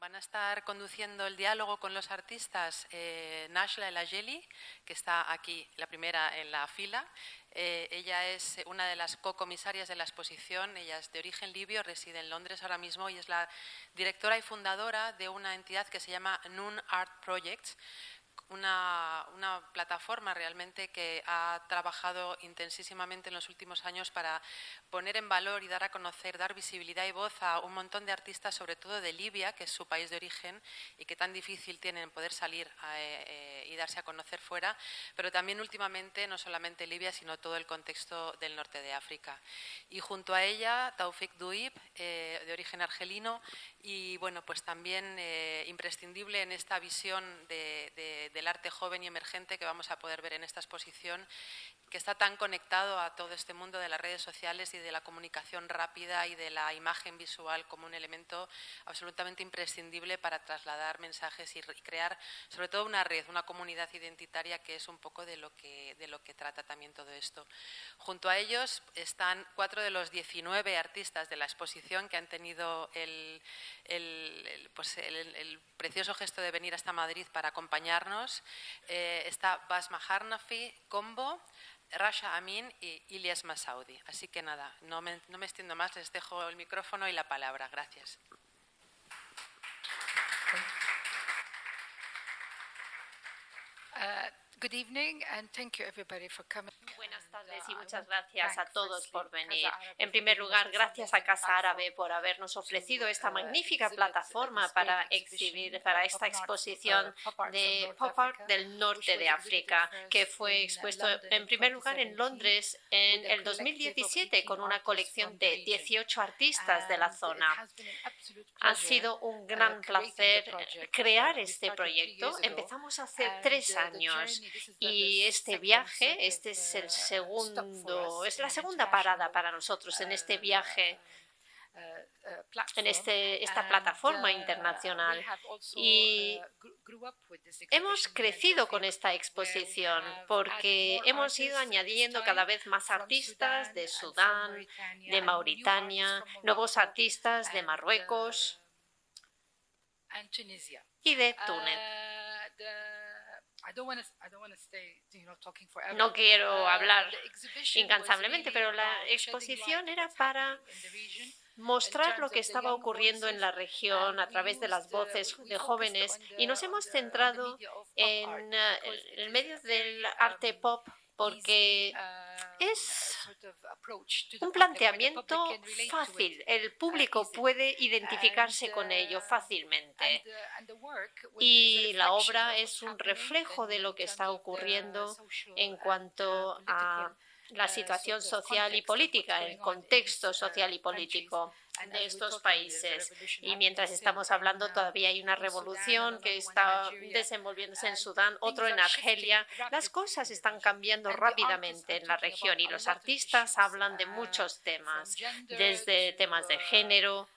van a estar conduciendo el diálogo con los artistas eh, Nashla El Ajeli, que está aquí, la primera en la fila. Eh, ella es una de las co-comisarias de la exposición. Ella es de origen libio, reside en Londres ahora mismo y es la directora y fundadora de una entidad que se llama Noon Art Projects, una, plataforma realmente que ha trabajado intensísimamente en los últimos años para poner en valor y dar a conocer, dar visibilidad y voz a un montón de artistas, sobre todo de Libia, que es su país de origen y que tan difícil tienen poder salir eh, eh, y darse a conocer fuera, pero también últimamente no solamente Libia, sino todo el contexto del norte de África. Y junto a ella, Taufik Duib, eh, de origen argelino, y bueno, pues también imprescindible en esta visión del arte joven y emergente que vamos a poder ver en esta exposición que está tan conectado a todo este mundo de las redes sociales y de la comunicación rápida y de la imagen visual como un elemento absolutamente imprescindible para trasladar mensajes y crear sobre todo una red, una comunidad identitaria que es un poco de lo que, de lo que trata también todo esto. Junto a ellos están cuatro de los 19 artistas de la exposición que han tenido el, pues el, precioso gesto de venir hasta Madrid para acompañarnos. Eh, está Basma Harnafi, Combo, Rasha Amin y Ilyas Masaudi. Así que nada, no me, no me extiendo más, les dejo el micrófono y la palabra. Gracias. Uh, good evening and thank you everybody for coming. Buenas tardes y muchas gracias a todos por venir. En primer lugar, gracias a Casa Árabe por habernos ofrecido esta magnífica plataforma para exhibir para esta exposición de pop art del norte de África, que fue expuesto en primer lugar en Londres en el 2017 con una colección de 18 artistas de la zona. Ha sido un gran placer crear este proyecto. Empezamos hace tres años y este viaje, este es el segundo, es la segunda parada para nosotros en este viaje en este, esta plataforma internacional. Y hemos crecido con esta exposición porque hemos ido añadiendo cada vez más artistas de Sudán, de Mauritania, nuevos artistas de Marruecos y de Túnez. No quiero uh, hablar incansablemente, pero la uh, exposición era para mostrar lo que estaba ocurriendo en la región a través de las voces de jóvenes y nos hemos centrado en el medio del arte pop porque es un planteamiento fácil. El público puede identificarse con ello fácilmente. Y la obra es un reflejo de lo que está ocurriendo en cuanto a la situación social y política, el contexto social y político de estos países. Y mientras estamos hablando, todavía hay una revolución que está desenvolviéndose en Sudán, otro en Argelia. Las cosas están cambiando rápidamente en la región y los artistas hablan de muchos temas, desde temas de género,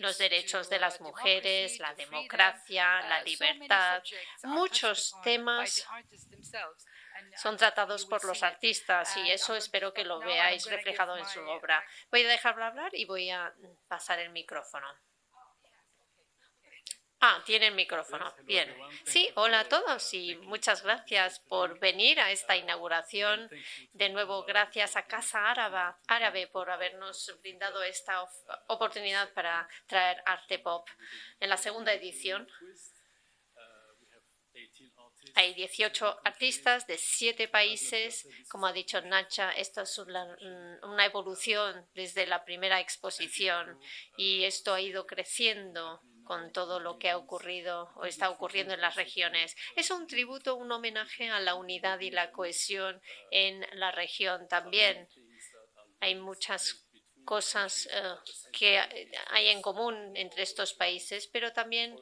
los derechos de las mujeres, la democracia, la libertad, muchos temas son tratados por los artistas y eso espero que lo veáis reflejado en su obra. Voy a dejarlo hablar y voy a pasar el micrófono. Ah, tiene el micrófono. Bien. Sí, hola a todos y muchas gracias por venir a esta inauguración. De nuevo, gracias a Casa Árabe, Árabe por habernos brindado esta oportunidad para traer arte pop en la segunda edición. Hay 18 artistas de siete países. Como ha dicho Nacha, esto es una, evolución desde la primera exposición y esto ha ido creciendo con todo lo que ha ocurrido o está ocurriendo en las regiones. Es un tributo, un homenaje a la unidad y la cohesión en la región también. Hay muchas cosas eh, que hay en común entre estos países, pero también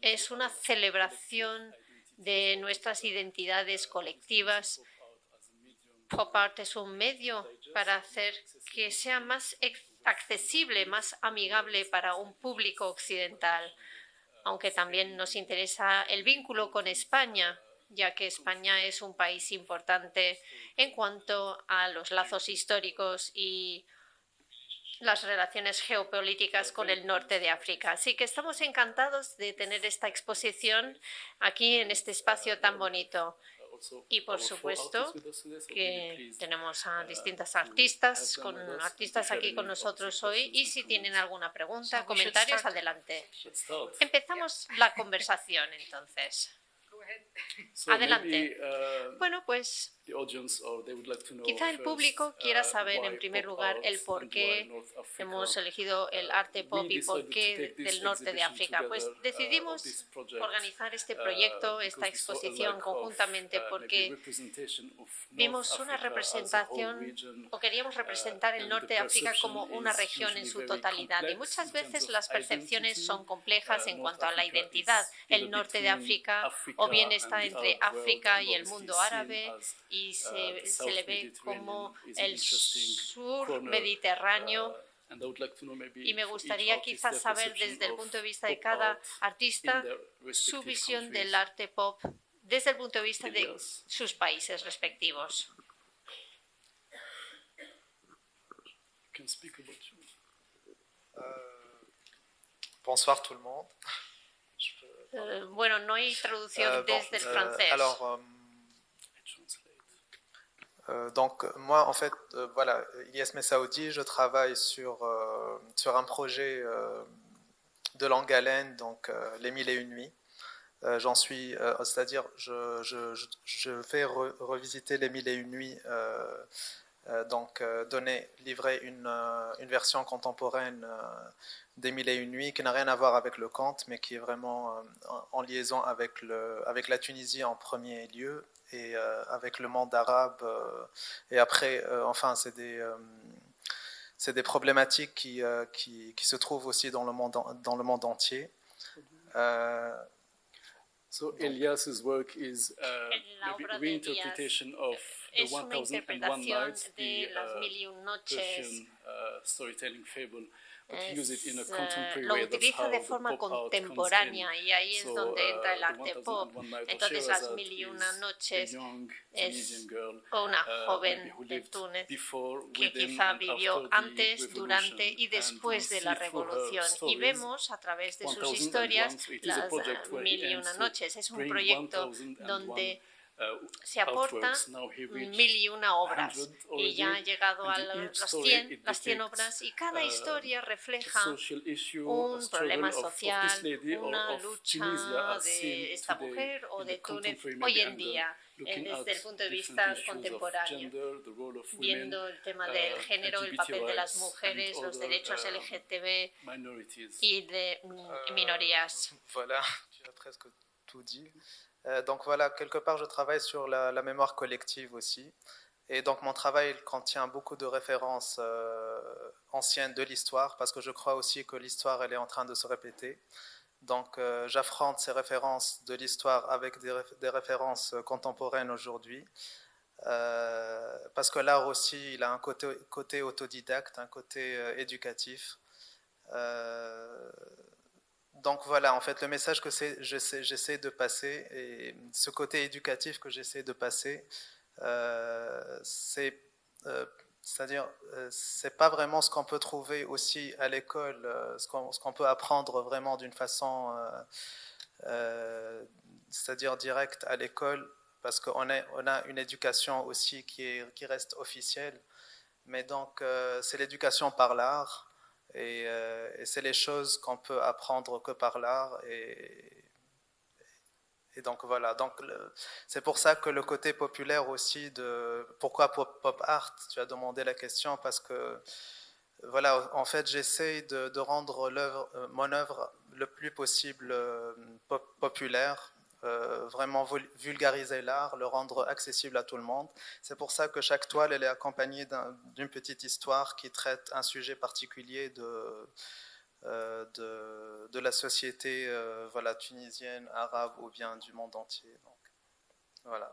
es una celebración de nuestras identidades colectivas. Pop art es un medio para hacer que sea más accesible, más amigable para un público occidental, aunque también nos interesa el vínculo con España, ya que España es un país importante en cuanto a los lazos históricos y las relaciones geopolíticas con el norte de África. Así que estamos encantados de tener esta exposición aquí en este espacio tan bonito. Y por supuesto que tenemos a distintas artistas, con artistas aquí con nosotros hoy. Y si tienen alguna pregunta, comentarios, adelante. Empezamos la conversación entonces. Adelante. Uh, bueno, pues Quizá el público uh, quiera saber, en primer lugar, el por qué hemos elegido el uh, arte pop y por qué del norte de África. Pues decidimos organizar este proyecto, esta exposición conjuntamente porque vimos una representación o queríamos representar el norte de África como una región en su totalidad. Y muchas veces las percepciones son complejas en cuanto a la identidad. El norte de África o bien está entre África y el mundo árabe y se, uh, se le ve como el sur mediterráneo uh, y me gustaría quizás saber desde el punto de vista de cada artista su visión del arte pop desde el punto de vista de sus países respectivos. Uh, bonsoir tout le monde. Eh, bueno, no hay traducción desde el francés. Euh, donc moi en fait euh, voilà ISM Saoudi je travaille sur euh, sur un projet de langue haleine donc les mille et une nuits. J'en suis c'est-à-dire je, je, je, vais revisiter les mille et une nuits donc donner livrer une, une version contemporaine des mille et une nuits qui n'a rien à voir avec le conte mais qui est vraiment en liaison avec le avec la Tunisie en premier lieu et euh, avec le monde arabe. Euh, et après, euh, enfin, c'est des c'est des problématiques qui, qui, qui, se trouvent aussi dans le monde, dans le monde entier. so Elias's work is uh, maybe reinterpretation of the 1001 Nights, the uh, Persian uh, storytelling fable lo utiliza de forma contemporánea y ahí es donde uh, entra el arte pop. Entonces las mil y una noches es una uh, joven de Túnez que quizá vivió antes, durante y después de la revolución. Y vemos a través de sus historias las mil y una noches. Es un proyecto donde Uh, se aporta mil y una obras y ya ha llegado a las 100, las 100 obras y cada uh, historia refleja un problema social, una lucha de esta mujer o de Túnez hoy en día desde el punto de vista contemporáneo, viendo el tema del uh, género, el papel de las mujeres, los derechos LGTB y de mm, minorías. Voilà, tu as presque tout dit. Euh, donc voilà, quelque part, je travaille sur la, mémoire collective aussi. Et donc mon travail contient beaucoup de références euh, anciennes de l'histoire, parce que je crois aussi que l'histoire, elle est en train de se répéter. Donc euh, j'affronte ces références de l'histoire avec des, références contemporaines aujourd'hui. parce que l'art aussi, il a un côté, côté autodidacte, un côté éducatif donc voilà, en fait, le message que j'essaie de passer et ce côté éducatif que j'essaie de passer, euh, c'est, euh, c'est-à-dire, euh, c'est pas vraiment ce qu'on peut trouver aussi à l'école, ce qu'on, peut apprendre vraiment d'une façon, c'est-à-dire directe à l'école, parce qu'on on a une éducation aussi qui reste officielle, mais donc c'est l'éducation par l'art. Euh, et, c'est les choses qu'on peut apprendre que par l'art. Et, donc voilà. Donc c'est pour ça que le côté populaire aussi de pourquoi pop, art. Tu as demandé la question parce que voilà. En fait, j'essaie de, rendre euh, mon œuvre le plus possible euh, populaire euh, vraiment vulgariser l'art, le rendre accessible à tout le monde. C'est pour ça que chaque toile elle est accompagnée d'une petite histoire qui traite un sujet particulier de, euh, de, la société euh, voilà, tunisienne, arabe ou bien du monde entier. Donc, voilà.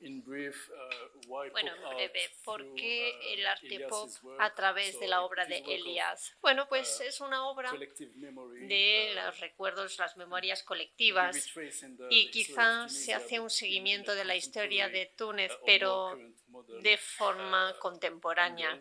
Uh, bueno, en breve, ¿por qué uh, el arte pop a través de la obra de Elias? Bueno, pues uh, es una obra de los recuerdos, las memorias colectivas y quizás se hace un seguimiento de la historia de Túnez, pero de forma contemporánea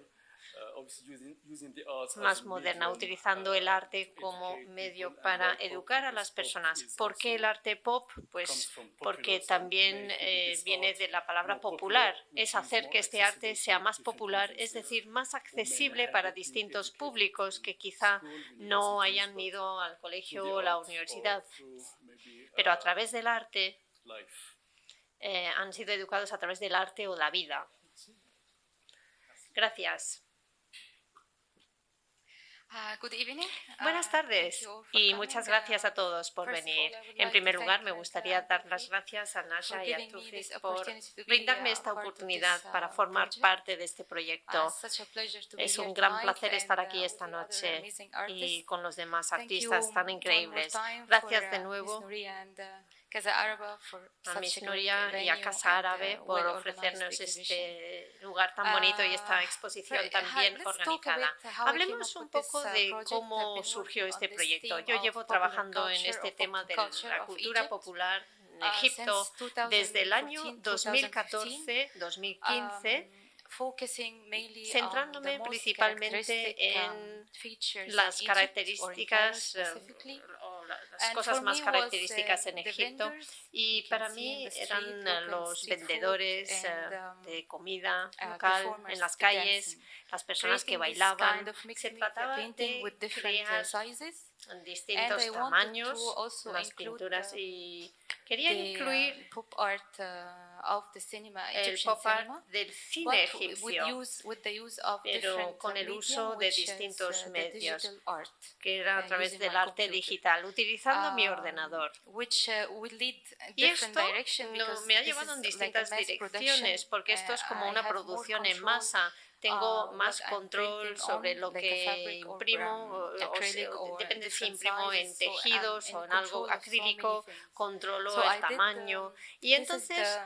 más moderna, utilizando el arte como medio para educar a las personas. ¿Por qué el arte pop? Pues porque también eh, viene de la palabra popular. Es hacer que este arte sea más popular, es decir, más accesible para distintos públicos que quizá no hayan ido al colegio o la universidad, pero a través del arte eh, han sido educados a través del arte o la vida. Gracias. Ah, Buenas ah, tardes y muchas gracias a todos por venir. En primer lugar, me gustaría dar las gracias a Nasha y a Tufis por brindarme esta oportunidad para formar parte de este proyecto. Es un gran placer estar aquí uh, esta noche y con los demás artistas tan increíbles. Gracias de nuevo a Miss Nuria y a Casa Árabe uh, por ofrecernos este lugar tan bonito y esta uh, exposición tan bien organizada. Hablemos un poco de cómo surgió este proyecto. Yo llevo trabajando en este tema de la cultura popular en uh, Egipto desde el año 2014-2015 centrándome principalmente en las características las cosas más características en Egipto. y para mí eran los vendedores eh, um, de comida uh, local en las calles, las personas que bailaban. Se trataba de crear distintos tamaños, las pinturas y quería incluir pop art, uh, of the cinema, el pop art del cine egipcio, pero con el uso de distintos uh, medios, que era a través del arte digital, utilizando mi um, ordenador. y esto me ha llevado en distintas direcciones, porque esto es como una producción en masa. Tengo um, más control sobre lo que imprimo, o, depende si imprimo en tejidos o en algo acrílico, controlo el tamaño. Y entonces,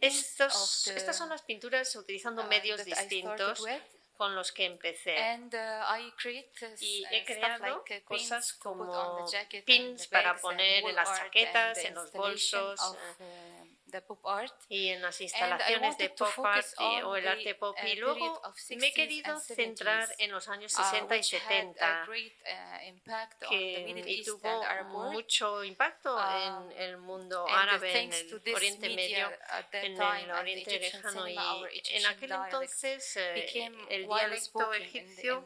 estos, estas son las pinturas utilizando uh, medios distintos con los que empecé. Uh, y he creado cosas como pins para poner en las chaquetas, en los bolsos. Eh, y en las instalaciones de pop art o el arte pop. Y uh, luego me he querido centrar en los años 60 uh, y 70, uh, que tuvo mucho impacto en el mundo árabe, en el Oriente Medio, en el Oriente Lejano. Y en aquel entonces eh, el dialecto egipcio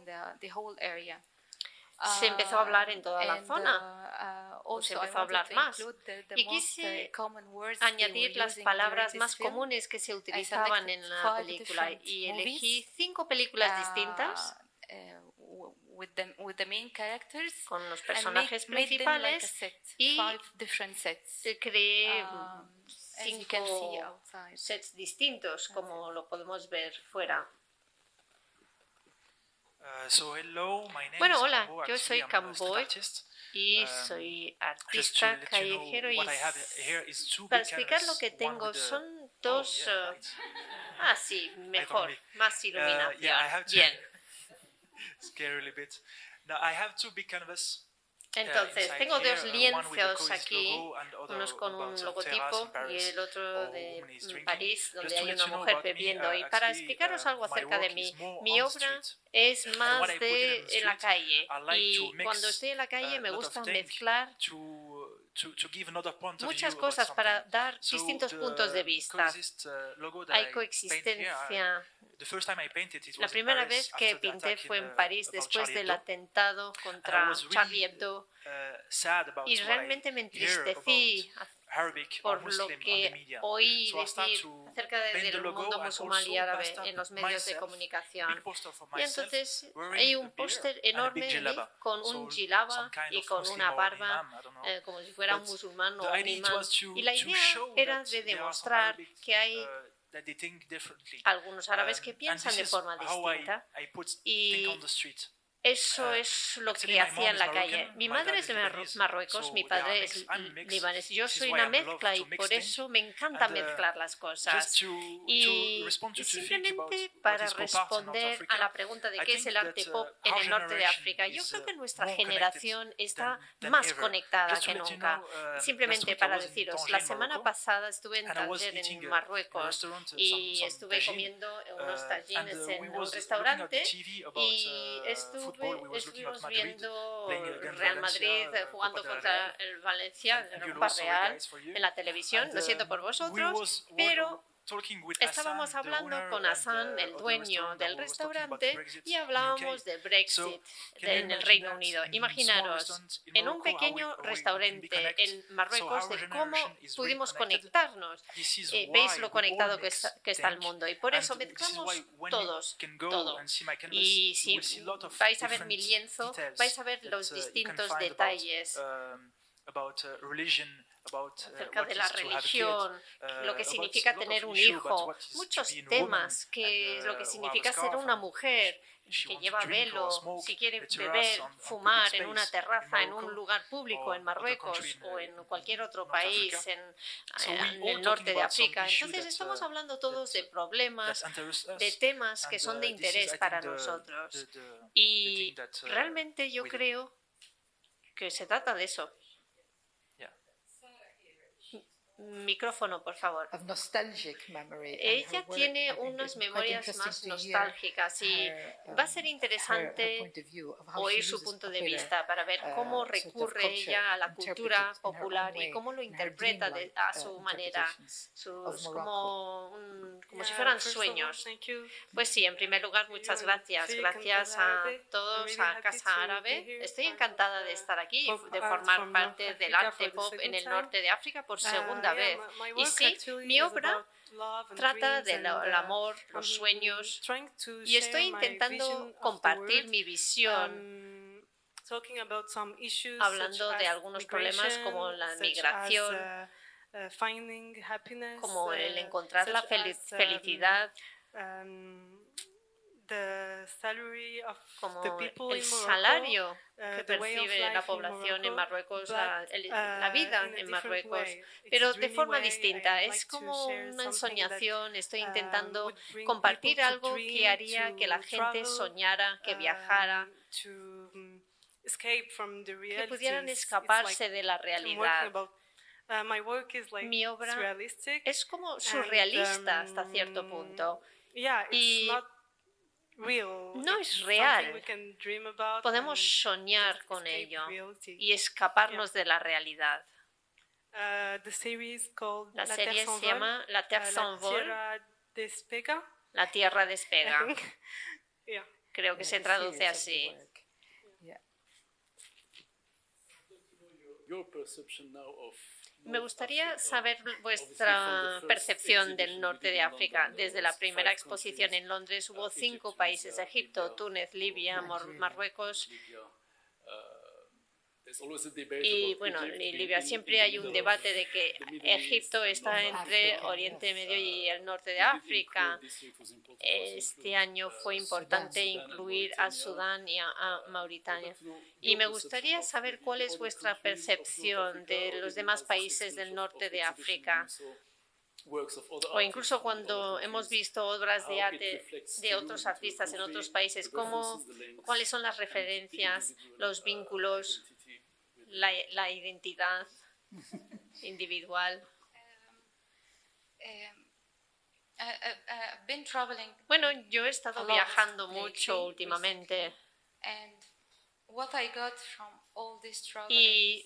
se empezó a hablar en toda la zona, uh, uh, se empezó a hablar más. Y quise añadir las palabras más comunes que se utilizaban en la película. y elegí cinco películas uh, distintas con los personajes principales y creé um, cinco sets distintos, como lo podemos ver fuera. Uh, bueno, hola, yo soy Camboy y um, soy artista callejero y para explicar lo que tengo son oh, dos... Uh, ah, sí, mejor, más uh, iluminación. Bien. Now I have two big canvas entonces, tengo dos lienzos aquí, unos con un logotipo y el otro de París, donde hay una mujer bebiendo. Y para explicaros algo acerca de mí, mi obra es más de en la calle. Y cuando estoy en la calle me gusta mezclar muchas cosas para dar distintos puntos de vista. Hay coexistencia. la primera vez que pinté fue en París después del atentado contra Charlie Hebdo. uh, y realmente me entristecí por lo que oí decir acerca del mundo musulmán y árabe en los medios de comunicación. Y entonces hay un póster enorme con un jilaba y con una barba eh, como si fuera un musulmán o un imán. Y la idea era de demostrar que hay uh, algunos árabes que um, piensan de forma distinta. Y Eso es lo que hacía en la calle. Mi madre es de Marruecos, mi padre es libanés. Yo soy una mezcla y por eso me encanta mezclar las cosas. Y simplemente para responder a la pregunta de qué es el arte pop en el norte de África, yo creo que nuestra generación está más conectada que nunca. Uh, simplemente para deciros, la semana pasada estuve en Tanger, en Marruecos, y estuve comiendo unos uh, tagines en un restaurante y uh, estuve estuvimos viendo Real Madrid jugando contra el Valencia en un real en la televisión. Lo siento por vosotros, pero Estábamos hablando con Hassan, el dueño del restaurante, y hablábamos de Brexit en el Reino Unido. Imaginaros, en un pequeño restaurante en Marruecos, de cómo pudimos conectarnos. Eh, veis lo conectado que está, el mundo. Y por eso mezclamos todos, todo. Y si vais a ver mi lienzo, vais a ver los distintos detalles acerca de la religión, lo que significa tener un hijo, muchos temas, que lo que significa ser una mujer que lleva velo, si quiere beber, fumar en una terraza, en un lugar público, en Marruecos o en cualquier otro país en, el norte de África. Entonces estamos hablando todos de problemas, de temas que son de interés para nosotros. Y realmente yo creo que se trata de eso. Micrófono, por favor. Ella tiene unas memorias más nostálgicas y va a ser um, interesante oír su punto de vista para ver uh, cómo recurre ella a la cultura popular y cómo lo interpreta a uh, su manera, sus, como, como si fueran sueños. Pues sí, en primer lugar, muchas gracias. Gracias a todos, a Casa Árabe. Estoy encantada de estar aquí, de formar parte del arte pop en el norte de África por uh, segunda vez. Y sí, mi obra trata del amor, los sueños, y estoy intentando compartir mi visión. um, hablando de algunos problemas como la migración, uh, uh, como el encontrar la um, felicidad, um, como el salario uh, que percibe la población en Marruecos, la, uh, vida en Marruecos, pero de forma distinta. Es como una ensoñación. Estoy uh, intentando compartir algo que haría que la gente soñara, que viajara, um, que pudieran escaparse de la realidad. Mi obra es como surrealista hasta cierto um, punto. Y no es real. Podemos soñar con ello y escaparnos de la realidad. Uh, la serie se llama La Terre uh, s'envole. La Tierra despega. Creo que se traduce así. Me gustaría saber vuestra percepción del norte de África. Desde la primera exposición en Londres hubo cinco países, Egipto, Túnez, Libia, Marruecos y bueno, en Libia siempre hay un debate de que Egipto está entre Oriente Medio y el norte de África. Este año fue importante incluir a Sudán y a, Mauritania. Y me gustaría saber cuál es vuestra percepción de los demás países del norte de África o incluso cuando hemos visto obras de arte de otros artistas en otros países, ¿cómo, ¿cuáles son las referencias, los vínculos la, la identidad individual. Bueno, yo he estado viajando mucho últimamente. Y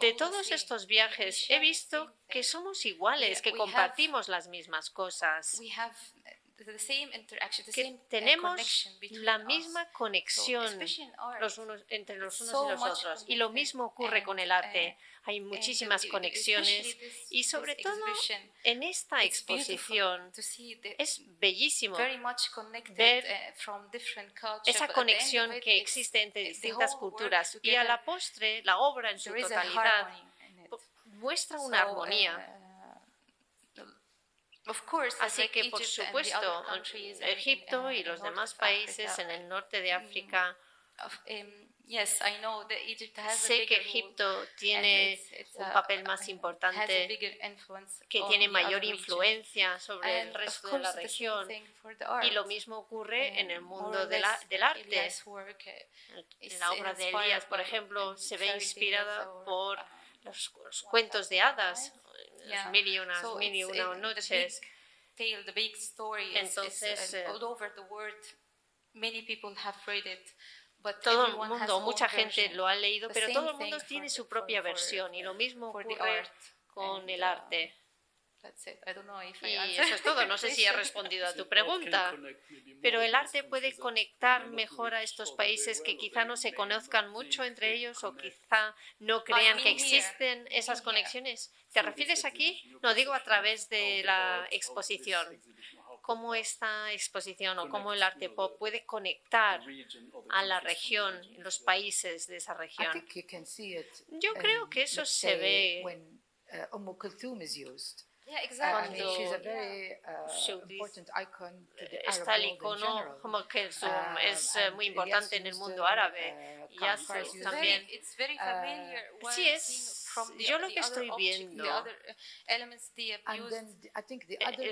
de todos estos viajes he visto que somos iguales, que compartimos las mismas cosas que uh, tenemos la misma conexión los unos, entre los unos y los otros. Y lo mismo ocurre con el arte. Uh, Hay muchísimas conexiones y sobre todo en esta exposición es bellísimo ver uh, esa conexión que existe entre distintas culturas y a la postre la obra en su totalidad muestra una armonía. Así que, por supuesto, Egipto y los demás países en el norte de África. Sé que Egipto tiene un papel más importante, que tiene mayor influencia sobre el resto de la región. Y lo mismo ocurre en el mundo del arte. La obra de Elías, por ejemplo, se ve inspirada por los, cuentos de hadas, las mil y unas, mil y una noches. Entonces, todo el mundo, mucha gente lo ha leído, pero todo el mundo tiene su propia versión y lo mismo ocurre con el arte. Y eso es todo. No sé si he respondido a tu pregunta, pero el arte puede conectar mejor a estos países que quizá no se conozcan mucho entre ellos o quizá no crean que existen esas conexiones. ¿Te refieres aquí? No digo a través de la exposición. Cómo esta exposición o cómo el arte pop puede conectar a la región, los países de esa región. Yo creo que eso se ve Yeah, exactly. Cuando she's a very, uh, se está el icono como que es, uh, es uh, muy importante en el mundo árabe. Uh, también. Uh, sí, es yo lo que estoy viendo, eh,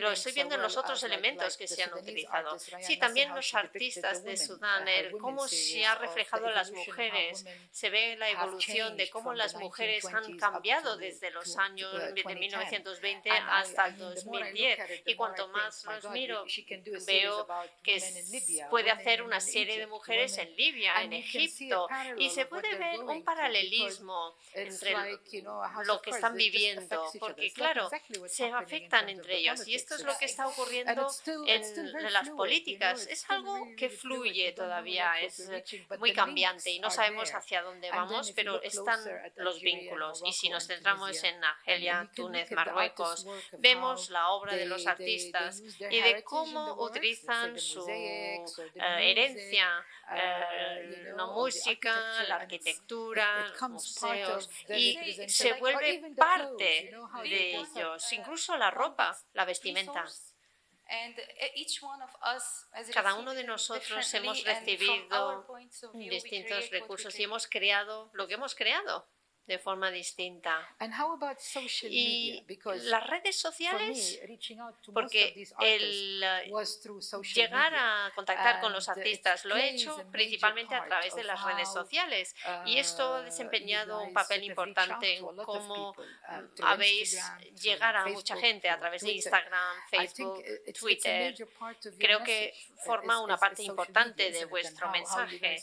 lo estoy viendo en los otros elementos que se han utilizado. Sí, también los artistas de Sudán, el cómo se ha reflejado las mujeres, se ve la evolución de cómo las mujeres han cambiado desde los años de 1920 hasta el 2010. Y cuanto más los miro, veo que puede hacer una serie de mujeres en Libia, en Egipto, y se puede ver un paralelismo entre lo que están viviendo, porque claro, se afectan entre ellos y esto es lo que está ocurriendo en las políticas. Es algo que fluye todavía, es muy cambiante y no sabemos hacia dónde vamos, pero están los vínculos. Y si nos centramos en Argelia, Túnez, Marruecos, vemos la obra de los artistas y de cómo utilizan su eh, herencia, eh, la música, la arquitectura, museos, y se vuelve parte de ellos, incluso la ropa, la vestimenta. Cada uno de nosotros hemos recibido distintos recursos y hemos creado lo que hemos creado de forma distinta. Y las redes sociales, porque el llegar a contactar con los artistas lo he hecho principalmente a través de las redes sociales. Y esto ha desempeñado un papel importante en cómo habéis llegar a mucha gente a través de Instagram, Facebook, Twitter. Creo que forma una parte importante de vuestro mensaje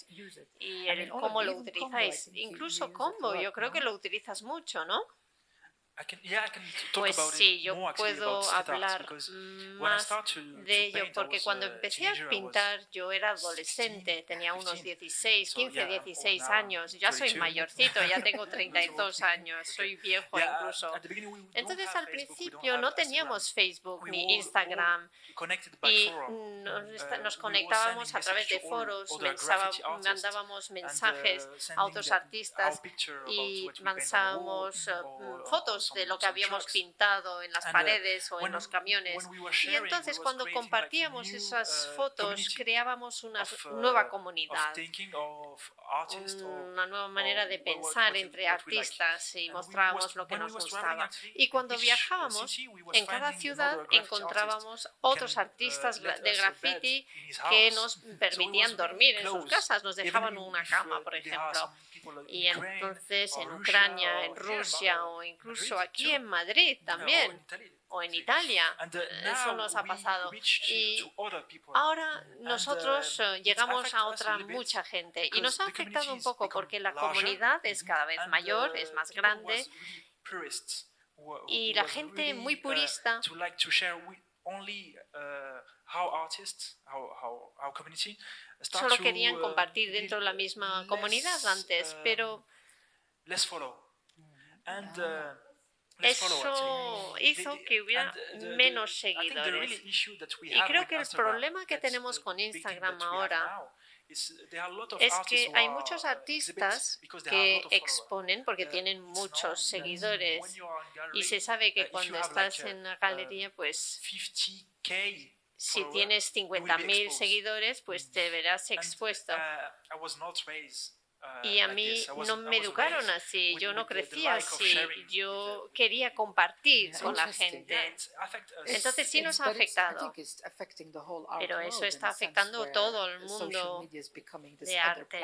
y el cómo lo utilizáis. Incluso Combo, yo creo que lo utilizas mucho, ¿no? Pues sí, yo puedo hablar más de ello porque cuando empecé a pintar yo era adolescente, tenía unos 16, 15, 16 años, ya soy mayorcito, ya tengo 32 años, soy viejo incluso. Entonces al principio no teníamos Facebook ni Instagram. y nos uh, conectábamos a través de foros, mandábamos mensajes uh, a otros artistas y lanzábamos uh, fotos de lo que habíamos pintado en las uh, paredes o en los camiones. Y entonces cuando compartíamos esas uh, fotos creábamos una uh, nueva comunidad, una nueva manera de pensar entre artistas y mostrábamos lo que nos gustaba. Y cuando viajábamos, en cada ciudad encontrábamos otros artistas de graffiti que nos permitían dormir en sus casas, nos dejaban una cama, por ejemplo. Y entonces en Ucrania, en Rusia o incluso aquí en Madrid también o en Italia. Uh, Eso nos ha pasado. Y ahora nosotros uh, eh, llegamos a otra mucha gente y nos ha afectado un poco porque la comunidad es cada vez mayor, es más grande y la gente muy purista solo querían uh, compartir dentro de la misma comunidad antes, pero eso hizo que hubiera menos seguidores. Y creo que el problema que tenemos con Instagram ahora es que hay muchos artistas que exponen porque uh, tienen muchos seguidores. y se sabe que cuando estás en la galería, pues si tienes 50.000 seguidores, pues te verás expuesto. Uh, y a mí no me educaron así, yo no crecí así, yo quería compartir con la gente. Entonces sí nos ha afectado, pero eso está afectando todo el mundo de arte.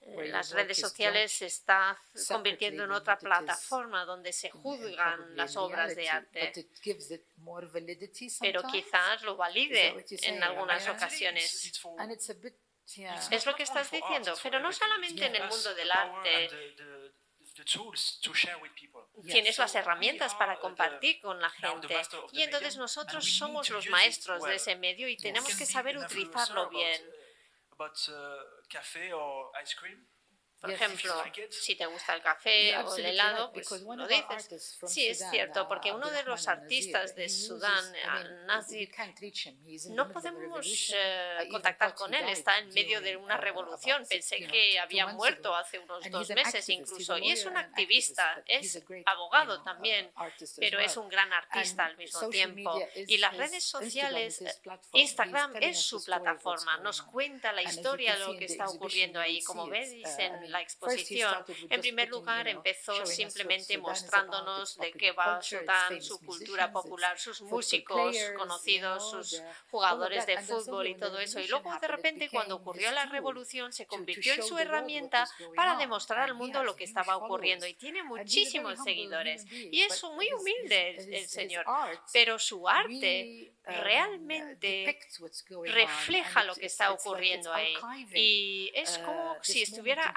Eh, las redes sociales se están convirtiendo en otra plataforma donde se juzgan las obras de arte, pero quizás lo valide en algunas ocasiones. Es lo que estás diciendo, pero no solamente en el mundo del arte. Tienes las herramientas para compartir con la gente. Y entonces nosotros somos los maestros de ese medio y tenemos que saber utilizarlo bien. Por ejemplo, si te gusta el café o el helado, pues lo dices. Sí, es cierto, porque uno de los artistas de Sudán, Nazir, no podemos eh, contactar con él, está en medio de una revolución. Pensé que había muerto hace unos dos meses incluso. Y es un activista, es abogado también, pero es un gran artista al mismo tiempo. Y las redes sociales, Instagram es su plataforma, nos cuenta la historia de lo que está ocurriendo ahí. Como ves, dicen la exposición. En primer lugar, empezó simplemente mostrándonos de qué va Sudán, su cultura popular, sus músicos conocidos, sus jugadores de fútbol y todo eso. Y luego, de repente, cuando ocurrió la revolución, se convirtió en su herramienta para demostrar al mundo lo que estaba ocurriendo. Y tiene muchísimos seguidores. Y es muy humilde el, señor. Pero su arte realmente refleja lo que está ocurriendo ahí. Y es como uh, si estuviera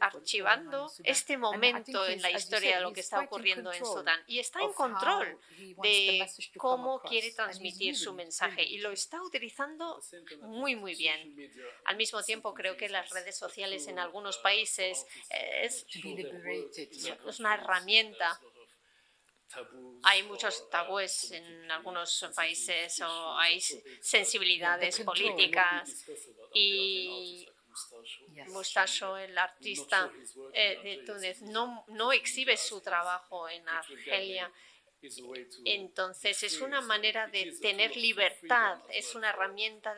archivando este momento en la historia de lo que está ocurriendo en Sudán y está en control de cómo quiere transmitir su mensaje y lo está utilizando muy, muy bien. Al mismo tiempo, creo que las redes sociales en algunos países es, es una herramienta hay muchos tabúes en algunos países o hay sensibilidades políticas. y Mustacho, el artista eh, de Túnez, no, no exhibe su trabajo en Argelia. Entonces es una manera de tener libertad, es una herramienta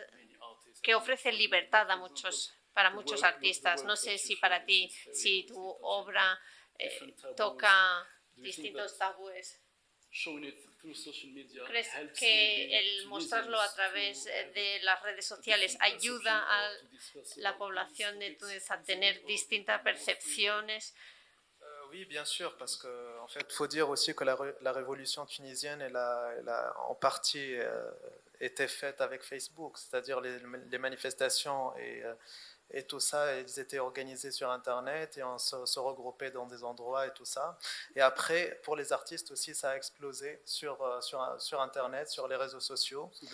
que ofrece libertad a muchos, para muchos artistas. No sé si para ti, si tu obra eh, toca distintos tabúes. ¿Crees que el mostrarlo a través de las redes sociales ayuda a la población de Túnez a tener distintas percepciones? Euh, oui, bien sûr, parce que en fait, faut dire aussi que la, la révolution tunisienne, elle a, elle a en partie euh, été faite avec Facebook, c'est-à-dire les, les, manifestations et euh, et tout ça, ils étaient organisés sur Internet et on se, regroupait dans des endroits et tout ça. Et après, pour les artistes aussi, ça a explosé sur, euh, sur, sur Internet, sur les réseaux sociaux. La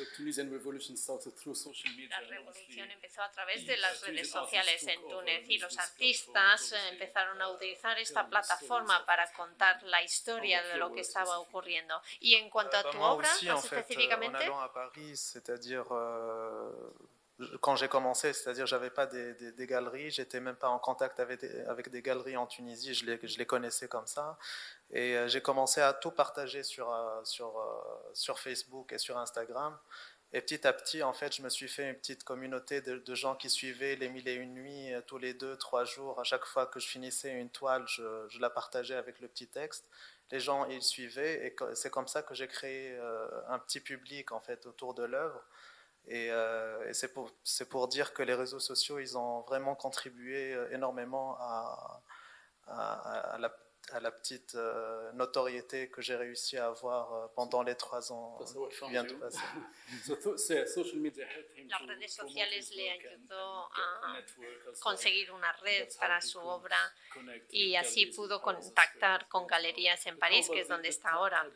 révolution empezó a través de las redes sociales en Túnez y los artistas empezaron a utilizar esta plataforma para contar la historia de lo que estaba ocurriendo. Y en cuanto a tu obra, más específicamente. En allant à Paris, c'est-à-dire euh, quand j'ai commencé, c'est-à-dire j'avais pas des, des, galeries, j'étais même pas en contact avec des, des galeries en Tunisie, je les, connaissais comme ça. Et euh, j'ai commencé à tout partager sur, euh, euh, sur Facebook et sur Instagram. Et petit à petit, en fait, je me suis fait une petite communauté de, de gens qui suivaient les mille et une nuits tous les deux, trois jours. À chaque fois que je finissais une toile, je, je la partageais avec le petit texte. Les gens, ils suivaient et c'est comme ça que j'ai créé un petit public, en fait, autour de l'œuvre. Et, euh, et c'est pour, pour, dire que les réseaux sociaux, ils ont vraiment contribué euh, énormément à, à, à, la, à la, petite euh, notoriété que j'ai réussi à avoir euh, pendant les trois ans qui viennent de passer. Las redes sociales le ayudó a conseguir una red para su obra y así pudo contactar con galerías en París, que es donde está ahora.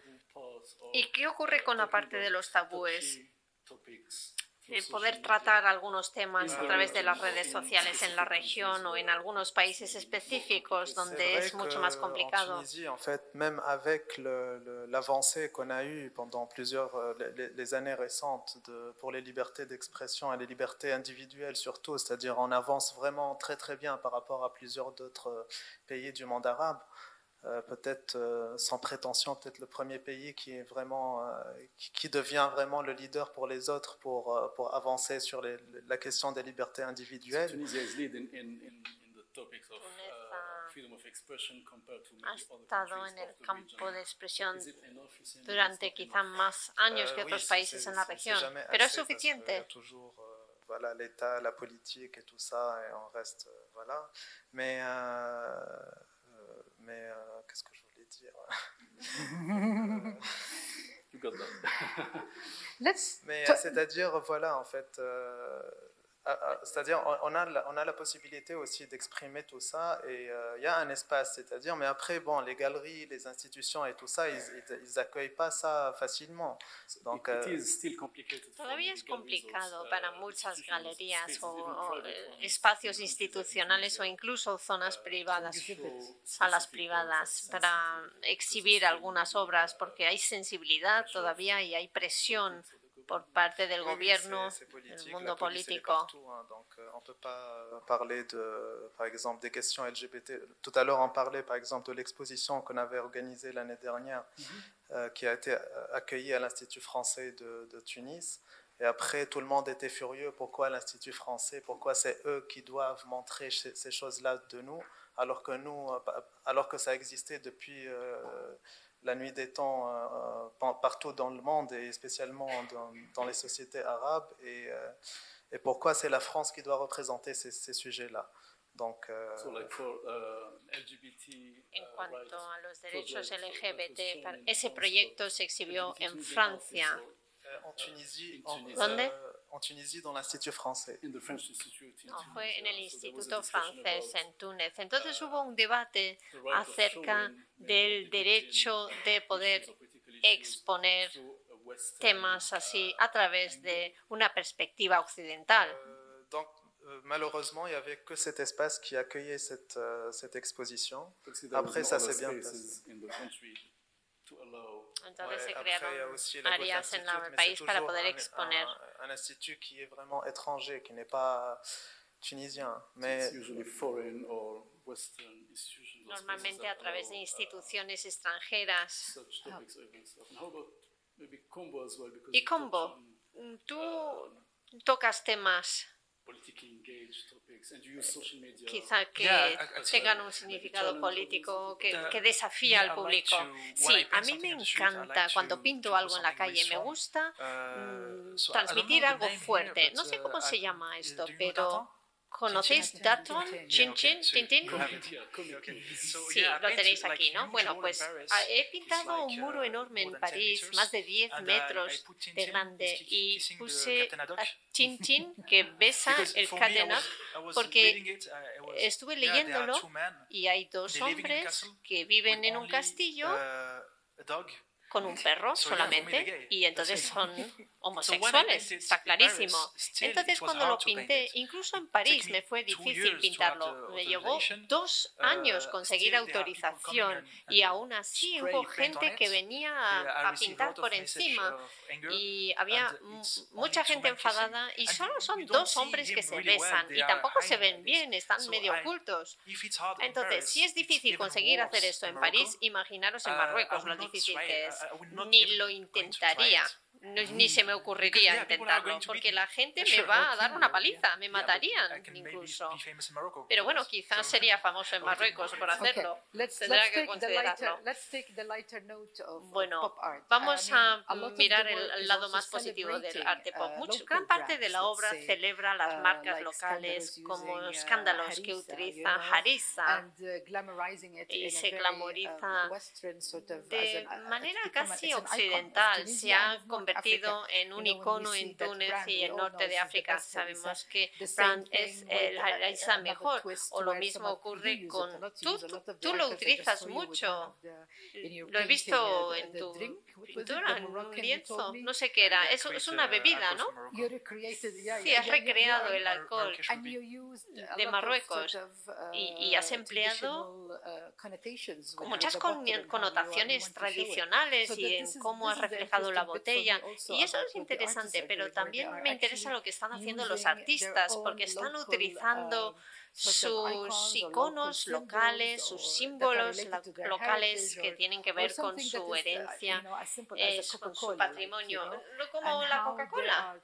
¿Y qué ocurre con la parte de los tabúes? Poder tratar algunos temas a través de las redes sociales en la región o en algunos países específicos donde es mucho más complicado. En Tunisie, en fait, même avec l'avancée qu'on a eue pendant plusieurs euh, les, les années récentes de, pour les libertés d'expression et les libertés individuelles surtout, c'est-à-dire on avance vraiment très très bien par rapport à plusieurs d'autres euh, pays du monde arabe. Euh, peut-être euh, sans prétention, peut-être le premier pays qui est vraiment, euh, qui, devient vraiment le leader pour les autres pour, pour avancer sur les, la question des libertés individuelles. ha estado en el campo de expresión durante quizá más años que otros países en la región. ¿Pero es suficiente? voilà, l'État, la politique et tout ça, et on reste, voilà. Mais mais euh, qu'est-ce que je voulais dire? Mais c'est-à-dire, voilà, en fait, euh, c'est-à-dire, on a, la, on a la possibilité aussi d'exprimer tout ça et euh, il y a un espace, c'est-à-dire, mais après, bon, les galeries, les institutions et tout ça, ils n'accueillent pas ça facilement. Donc, euh, Todavía es complicado para muchas galerías o, o espacios institucionales o incluso zonas privadas, salas privadas, para exhibir algunas obras porque hay sensibilidad todavía y hay presión por parte del gobierno, del mundo político. Donc, euh, on peut pas parler de, par exemple, des questions LGBT. Tout à l'heure, on parlait, par exemple, de l'exposition qu'on avait organisée l'année dernière, mhm. euh, qui a été euh, accueillie à l'Institut français de, de, Tunis. Et après, tout le monde était furieux. Pourquoi l'Institut français? Pourquoi c'est eux qui doivent montrer ces choses-là de nous, alors que nous, alors que ça existait depuis la nuit des temps euh, euh, partout dans le monde et spécialement dans, dans les sociétés arabes et, euh, et pourquoi c'est la France qui doit représenter ces, ces sujets-là? Donc, euh, so like for, uh, LGBT, uh, en cuanto a los derechos LGBT, ese proyecto se exhibió en Francia. En Tunisie, en, ¿Dónde? En Tunisie, dans l'Institut français. Fue en el Instituto francés en Túnez. Entonces hubo un debate acerca del derecho de poder exponer temas así a través de una perspectiva occidental. Donc, euh, malheureusement, il n'y avait que cet espace qui accueillait cette, euh, cette exposition. Après, ça s'est bien passé. Entonces se crearon áreas en el país para poder exponer. Un, institut qui est vraiment étranger, qui n'est pas tunisien, mais normalmente a través de instituciones extranjeras. Y Combo, tú tocas temas quizá que tengan un significado político que, que desafía al público. Sí, a mí me encanta cuando pinto algo en la calle, me gusta uh, mm, transmitir algo fuerte. No sé cómo uh, se llama esto, pero ¿Conocéis Daton, Chin Chin, Tintin? Sí, lo tenéis aquí, ¿no? Bueno, pues ah, he pintado un muro enorme en París, más de 10 metros de grande, y puse a Chin Chin que besa el Cadenac porque estuve leyéndolo y hay dos hombres que viven en un castillo con un perro solamente y entonces son homosexuales, está clarísimo. Entonces cuando lo pinté, incluso en París me fue difícil pintarlo. Me llevó dos uh, años conseguir autorización y aún así hubo gente que venía a, pintar por encima y había mucha gente enfadada y solo son dos hombres que se besan y tampoco se ven bien, están medio ocultos. Entonces, si es difícil conseguir hacer esto en París, imaginaros en uh, Marruecos lo difícil que es. Ni lo intentaría ni se me ocurriría intentarlo, porque la gente me va a dar una paliza, me matarían incluso. Pero bueno, quizás sería famoso en Marruecos por hacerlo. Tendrá que considerarlo. Bueno, vamos a mirar el lado más positivo del arte pop. Uh, Mucho, gran parte de la obra celebra las uh, marcas locales como uh, escándalos que utiliza Harissa y se glamoriza de manera casi occidental. Se ha convertido en un icono en Túnez y el norte de África. Sabemos que Brand es la isla mejor. O lo mismo ocurre con tú. Tú lo utilizas mucho. Lo he visto en tu pintura, en un lienzo. No sé qué era. Es, es una bebida, ¿no? Sí, has recreado el alcohol de Marruecos y, has empleado muchas connotaciones tradicionales y en cómo has reflejado la botella. Y eso es interesante, pero también me interesa lo que están haciendo los artistas, porque están utilizando sus iconos locales, sus símbolos locales que tienen que ver con su herencia, eh, con su patrimonio, como la Coca-Cola,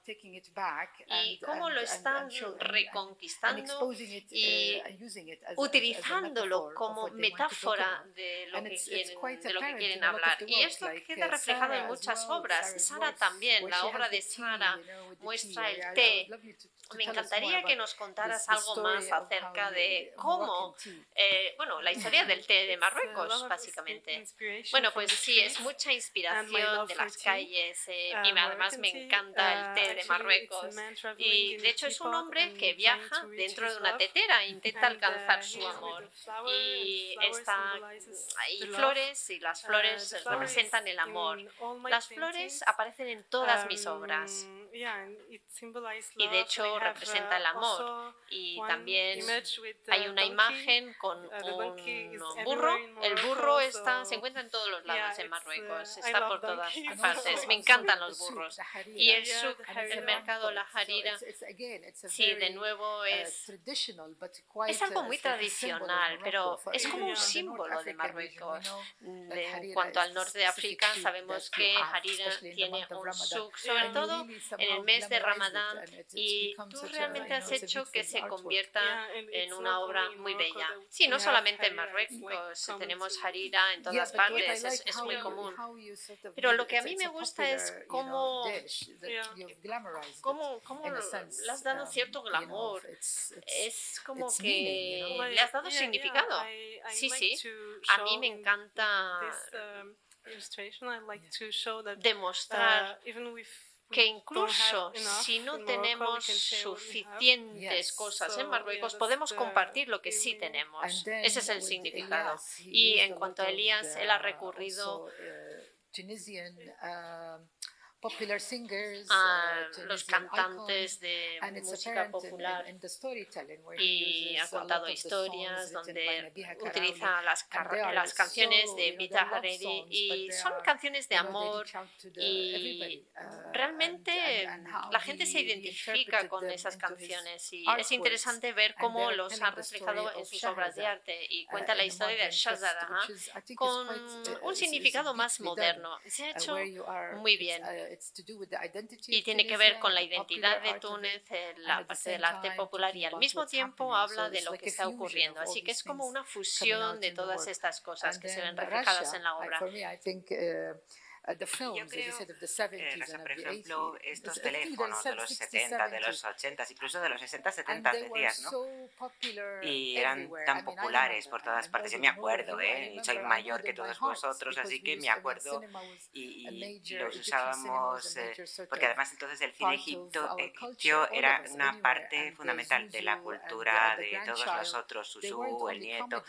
y cómo lo están reconquistando y utilizándolo como metáfora de lo que quieren, de lo que quieren hablar. Y esto queda reflejado en muchas obras. Sara también, la obra de Sara muestra el té. me encantaría que nos contaras algo más acerca de cómo, eh, bueno, la historia del té de Marruecos, básicamente. Bueno, pues sí, es mucha inspiración de las calles eh, y además me encanta el té de Marruecos. Y de hecho es un hombre que viaja dentro de una tetera e intenta alcanzar su amor. Y está, hay flores y las flores representan el amor. Las flores aparecen en todas mis obras. Y de hecho representa el amor. Y también hay una imagen con un burro. El burro está, se encuentra en todos los lados en Marruecos, está por todas partes. Me encantan los burros. Y el, el mercado La Harira, sí, de nuevo es, es algo muy tradicional, pero es como un símbolo de Marruecos. En cuanto al norte de África, sabemos que Harira tiene un souk, sobre todo en el mes de Ramadán, y tú realmente has hecho que se convierta en una obra muy bella. Sí, no solamente en Marruecos, tenemos Harira en todas partes, es, muy común. Pero lo que a mí me gusta es cómo, cómo, cómo le has dado cierto glamour. Es como que le has dado significado. Sí, sí. A mí me encanta demostrar que incluso si no tenemos suficientes cosas en Marruecos, podemos compartir lo que sí tenemos. Ese es el significado. Y en cuanto a Elías, él ha recurrido a los cantantes de música popular y ha contado historias donde utiliza las, las canciones de Vita Hariri y son canciones de amor y uh, realmente la gente se identifica con esas canciones y es interesante ver cómo los ha reflejado en sus obras de arte y uh, cuenta la historia de Shahzada con uh, un significado más moderno. Se ha hecho muy bien y tiene que ver con la identidad de Túnez, la parte del arte popular y al mismo tiempo habla de lo que está ocurriendo. Así que es como una fusión de todas estas cosas que se ven reflejadas en la obra. Yo creo, por ejemplo, estos teléfonos de los 70, de los 80, incluso de los 60, 70 decías, ¿no? Y eran tan populares por todas partes. Yo me acuerdo, ¿eh? Soy mayor que todos vosotros, así que me acuerdo y, los usábamos, eh, porque además entonces el cine egipto, egipcio era una parte fundamental de la cultura de todos nosotros, Susu, el nieto.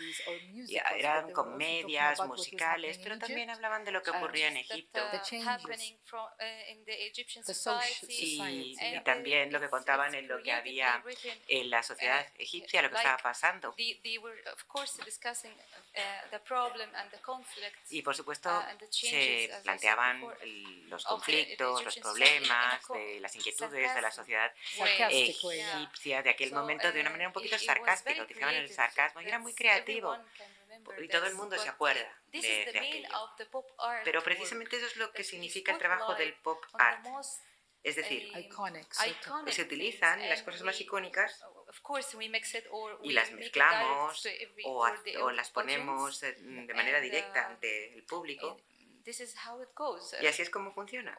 Y eran comedias musicales, pero también hablaban de lo que ocurría en Egipto y, también lo que contaban en lo que había en la sociedad uh, egipcia, lo que estaba pasando. Y por supuesto uh, se planteaban los conflictos, los problemas, las inquietudes de la sociedad egipcia de aquel momento de una manera un poquito sarcástica, utilizaban el sarcasmo y era muy creativo y todo el mundo se acuerda de, de aquello. Pero precisamente eso es lo que significa el trabajo del pop art. Es decir, se utilizan las cosas más icónicas y las mezclamos o, o las ponemos de manera directa ante el público y así es como funciona.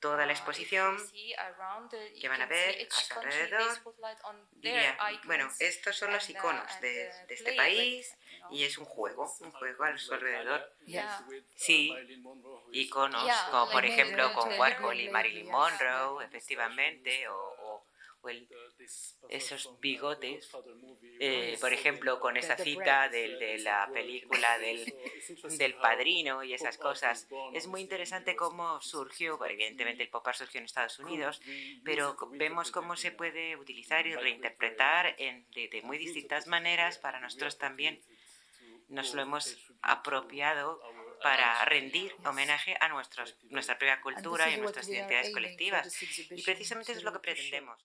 Toda la exposición que van a ver a su alrededor bueno, estos son los iconos de, este país y es un juego, un juego a su alrededor. Sí, iconos como por ejemplo con Warhol y Marilyn Monroe, efectivamente, o esos bigotes, eh, por ejemplo, con esa cita de la película del, del padrino y esas cosas. Es muy interesante cómo surgió, evidentemente el pop art surgió en Estados Unidos, pero vemos cómo se puede utilizar y reinterpretar en, de, muy distintas maneras para nosotros también. Nos lo hemos apropiado para rendir homenaje a nuestros, nuestra propia cultura y a nuestras identidades colectivas. Y precisamente eso es lo que pretendemos.